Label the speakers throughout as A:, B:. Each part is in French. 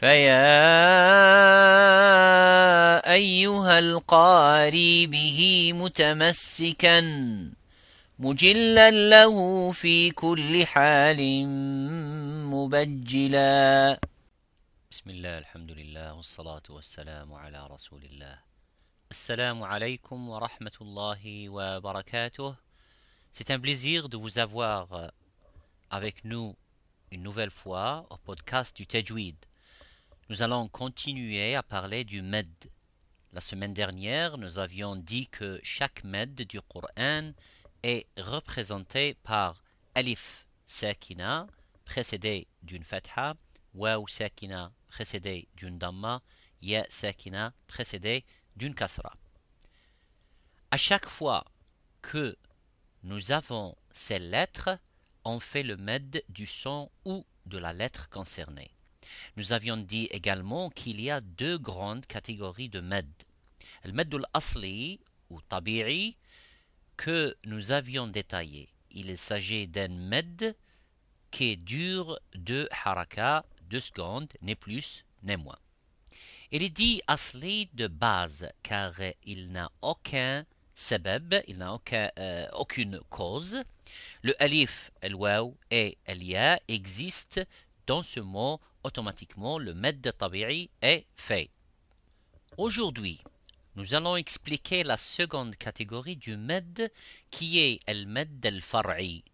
A: فيا أيها القاري به متمسكا مجلا له في كل حال مبجلا بسم الله الحمد لله والصلاة والسلام على رسول الله السلام عليكم ورحمة الله وبركاته C'est un plaisir de vous avoir avec nous une nouvelle fois au podcast du Tajwid. Nous allons continuer à parler du med. La semaine dernière, nous avions dit que chaque med du Coran est représenté par alif sakina précédé d'une fatha, waw sakina précédé d'une damma, ya sakina précédé d'une kasra. À chaque fois que nous avons ces lettres, on fait le med du son ou de la lettre concernée. Nous avions dit également qu'il y a deux grandes catégories de med. Le med al-asli ou tabi'i que nous avions détaillé. Il s'agit d'un med qui dure deux harakas, deux secondes, ni plus ni moins. Il est dit asli de base car il n'a aucun sabab, il n'a euh, aucune cause. Le alif, el et el existent dans ce mot automatiquement le med tabi'i est fait. Aujourd'hui, nous allons expliquer la seconde catégorie du med qui est le med al-far'i,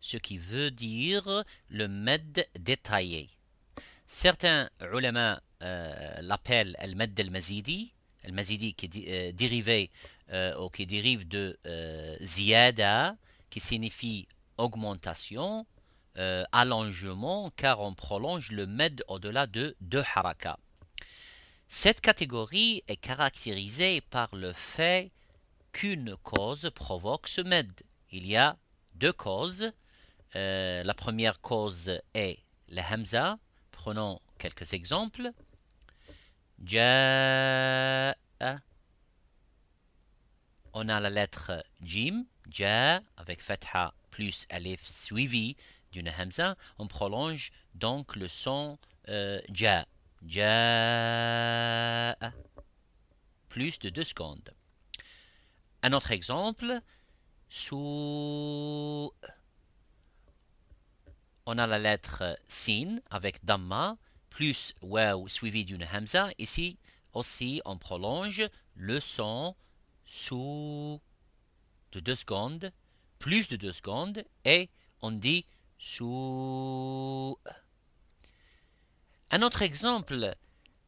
A: ce qui veut dire le med détaillé. Certains ulama euh, l'appellent le med al-mazidi, le mazidi qui est euh, dérivé euh, ou qui dérive de ziyada, qui signifie augmentation, euh, allongement car on prolonge le med au-delà de deux harakas. Cette catégorie est caractérisée par le fait qu'une cause provoque ce med. Il y a deux causes. Euh, la première cause est le hamza. Prenons quelques exemples. On a la lettre jim, ja avec fatha plus alif suivi d'une hamza, on prolonge donc le son euh, ja. Ja. Plus de deux secondes. Un autre exemple, sous. On a la lettre sin avec damma plus waw suivi d'une hamza. Ici aussi, on prolonge le son sous de deux secondes, plus de deux secondes, et on dit Un autre exemple,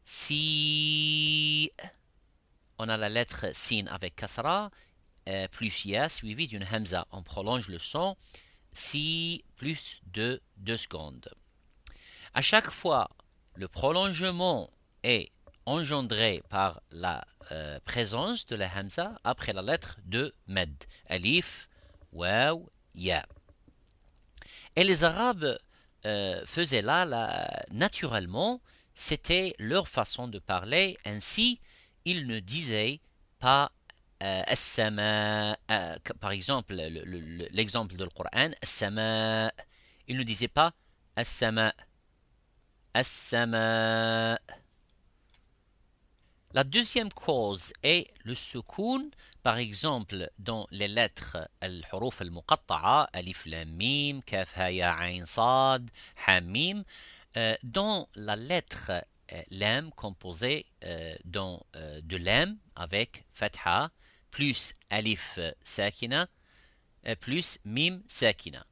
A: si on a la lettre sin avec kasra, euh, plus ya suivi d'une hamza, on prolonge le son si plus de deux secondes. À chaque fois, le prolongement est engendré par la euh, présence de la hamza après la lettre de med, alif, waw, ya. Et les Arabes euh, faisaient là, naturellement, c'était leur façon de parler, ainsi ils ne disaient pas euh, euh, par exemple, l'exemple le, le, de Coran, ils ne disaient pas As-sama. La deuxième cause est le soukoun, par exemple dans les lettres al-huruf al-muqatta'a, alif lam mim, kaf ha ya ain sad, hamim, euh, dans la lettre euh, lam composée euh, euh, de lam avec fatha plus alif sakina plus mim sakina.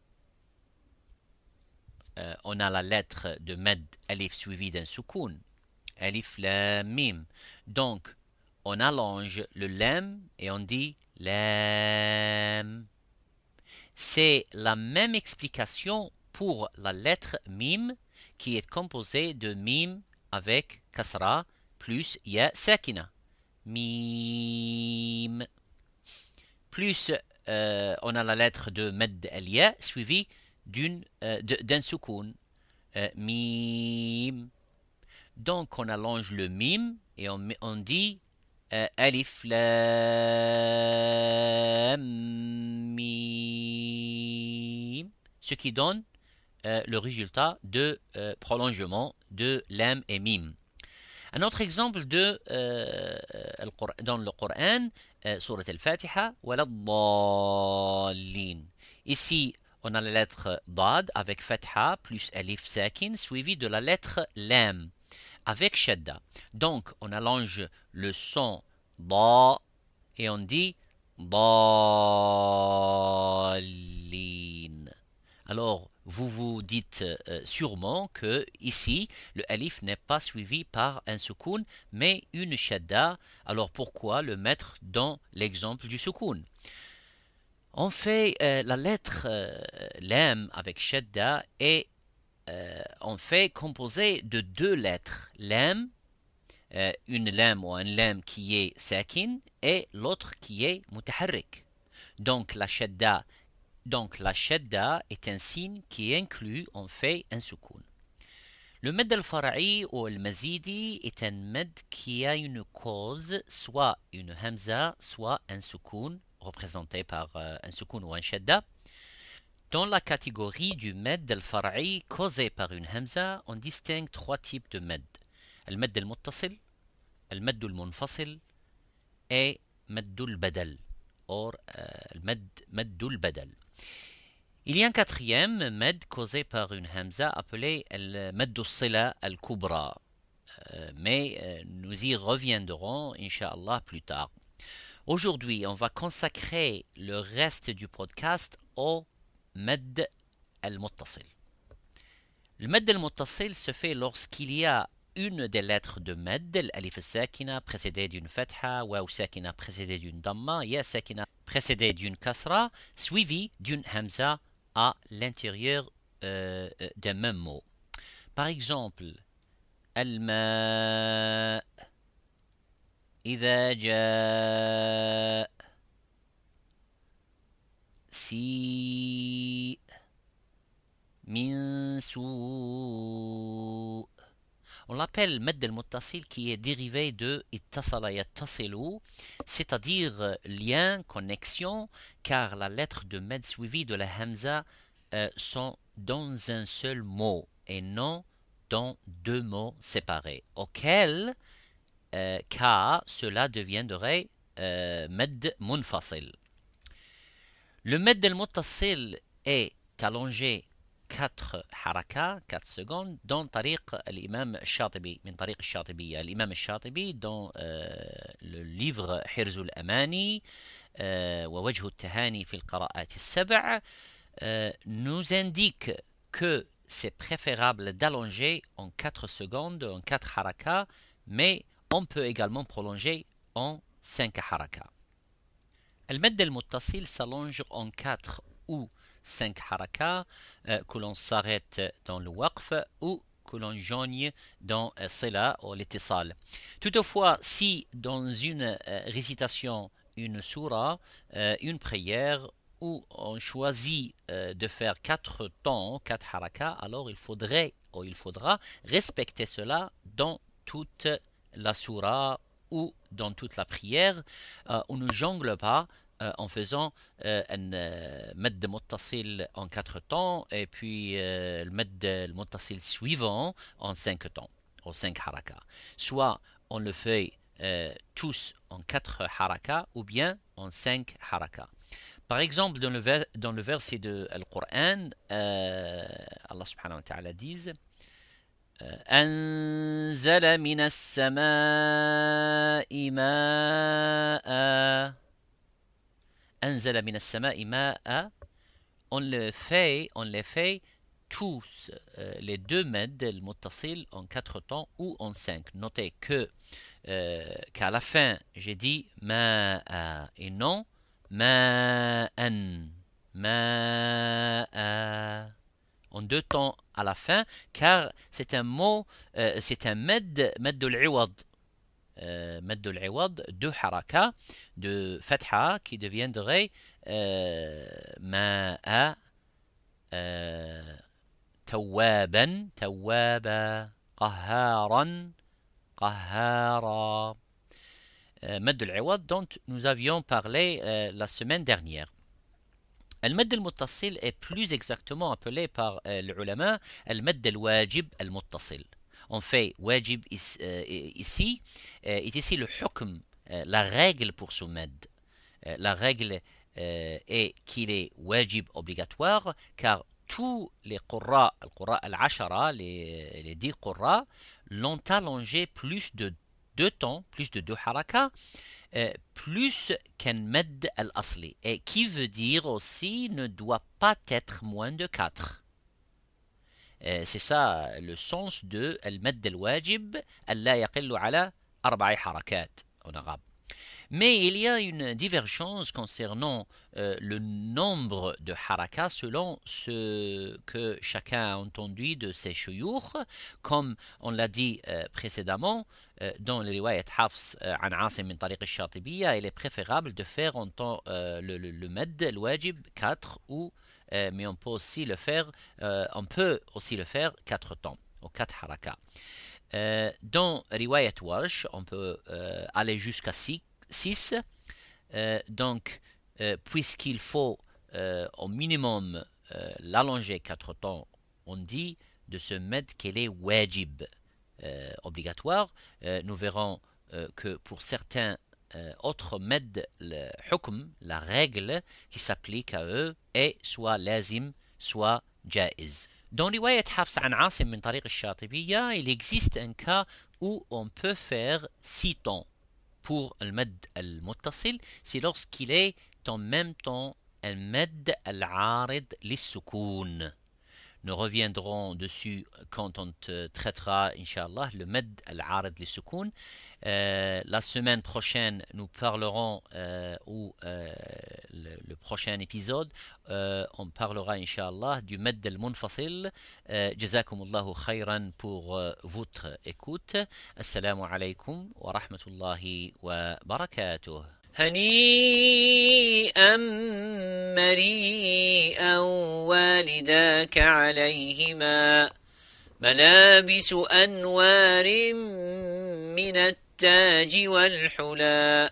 A: on a la lettre de med alif suivie d'un soukoun alif mim. Donc, on allonge le lam et on dit lam. C'est la même explication pour la lettre mim qui est composée de mim avec kasra plus ya sakina. Mim. Plus euh, on a la lettre de med ya suivie euh, d'un. Euh, mim. Donc on allonge le mim et on, dit euh, alif lam mim, ce qui donne le résultat de prolongement de lam et mim. Un autre exemple dans le Coran, surat al-Fatiha, Ici, on a la lettre Dad avec Fatha plus Alif Sakin suivi de la lettre Lam avec Shadda. Donc, on allonge le son Da et on dit Dalin. Alors, vous vous dites euh, sûrement que ici, le alif n'est pas suivi par un soukoun, mais une shadda. Alors pourquoi le mettre dans l'exemple du soukoun On fait euh, la lettre euh, avec shadda et on fait composer de deux lettres. Lam, une lam ou un lam qui est sakin et l'autre qui est mutaharrik. Donc la shadda donc la shadda est un signe qui inclut en fait un soukoun. Le med al-fara'i ou al-mazidi est un med qui a une cause, soit une hamza, soit un soukoun, représenté par euh, un soukoun ou un shadda. Dans la catégorie du med al-fara'i causé par une hamza, on distingue trois types de med. Al-med al-muttasil, al-med al-munfasil et med al-badal, ou al-med al-badal. Il y a un quatrième med causé par une hamza appelé le med sila al-kubra. Euh, mais euh, nous y reviendrons, inshallah, plus tard. Aujourd'hui, on va consacrer le reste du podcast au med al-muttasil. Le med al-muttasil se fait lorsqu'il y a une des lettres de med, l'alif sakina précédée d'une fatha, ou sakina précédée d'une damma, ya sakina précédée d'une kasra, suivie d'une hamza à l'intérieur euh, euh, d'un même mot. Par exemple, al-ma إذا جاء سيء من سوء on l'appelle med al-muttasil qui est dérivé de ittasala yattasilu, c'est-à-dire lien, connexion, car la lettre de med suivie de la hamza euh, sont dans un seul mot et non dans deux mots séparés, auquel euh, cas cela deviendrait euh, med munfasil. Le med al-muttasil est allongé 4 haraka, 4 secondes, dans طريق l'imam Shatibi, من طريق الشاطبية. L'imam Shatibi, dans euh, le livre حرز الأماني euh, ووجه التهاني في القراءات السبع, euh, nous indique que c'est préférable d'allonger en 4 secondes, en 4 haraka, mais on peut également prolonger en 5 haraka. المد المتصل s'allonge en 4 ou 5 harakas, euh, que l'on s'arrête dans le waqf ou que l'on joigne dans euh, cela ou l'étisal. Toutefois, si dans une euh, récitation, une surah, une prière, où on choisit de faire quatre temps, quatre harakas, alors il faudrait ou il faudra respecter cela dans toute la surah ou dans toute la prière. on ne jongle pas euh, en faisant euh, un euh, med muttasil en quatre temps et puis le med muttasil suivant en cinq temps, en cinq harakas. Soit on le fait tous en quatre harakas ou bien en cinq harakas. Par exemple, dans le, dans le verset de Al-Qur'an, Allah subhanahu wa ta'ala dit أنزل من السماء ماء on le fait, on les fait tous euh, les deux med le muttasil en quatre temps ou en cinq. Notez que euh, qu'à la fin j'ai dit ma et non ma ma en deux temps à la fin, car c'est un mot, euh, c'est un med, med de l'iwad. Euh, med de l'iwad, de haraka, de fatha, qui deviendrait euh, ma'a euh, tawaban, tawaba, qaharan. Med de l'iwad dont nous avions parlé la semaine dernière. المد المتصل est plus exactement appelé par l'ulama المد الواجب المتصل on fait wajib ici est ici le hukm la règle pour ce med la règle est qu'il est wajib obligatoire car tous les qurra, le qurra al-ashara, les, les dix qurra, l'ont allongé plus de deux temps, plus de deux harakas, euh, plus qu'un med al-asli. Et qui veut dire aussi ne doit pas être moins de quatre. Euh, c'est ça le sens de al-med al-wajib, alla yaqillu ala arba'i harakat en arabe. Mais il y a une divergence concernant euh, le nombre de harakas selon ce que chacun a entendu de ses shuyukh. Comme on l'a dit euh, précédemment, euh, dans le riwayat Hafs an Asim min tariq al-Shatibiyya, il est préférable de faire en temps, le, le, le med, le wajib, 4 ou mais on peut aussi le faire on peut aussi le faire 4 temps ou 4 harakas. dans riwayat Warsh, on peut aller jusqu'à 6 6. Euh, donc, euh, puisqu'il faut euh, au minimum l'allonger 4 temps, on dit de se mettre qu'elle est wajib, obligatoire. nous verrons que pour certains autres med, le hukm, la règle qui s'applique à eux, est soit lazim, soit jaiz. Dans riwayat an Asim il existe un cas où on peut faire 6 temps pour le med al-muttasil, c'est lorsqu'il est en même temps un med al-arid l'issoukoun. Nous reviendrons dessus quand on traitera, Inch'Allah, le med al-arid l'issoukoun. Euh, la semaine prochaine, nous parlerons, euh, ou euh, le, prochain épisode, euh, on parlera, Inch'Allah, du med al-munfasil. Jazakumullahu khayran pour votre écoute. Assalamu alaikum wa rahmatullahi wa barakatuh.
B: هنيئا مريئا والداك عليهما ملابس أنوار من التاج والحلى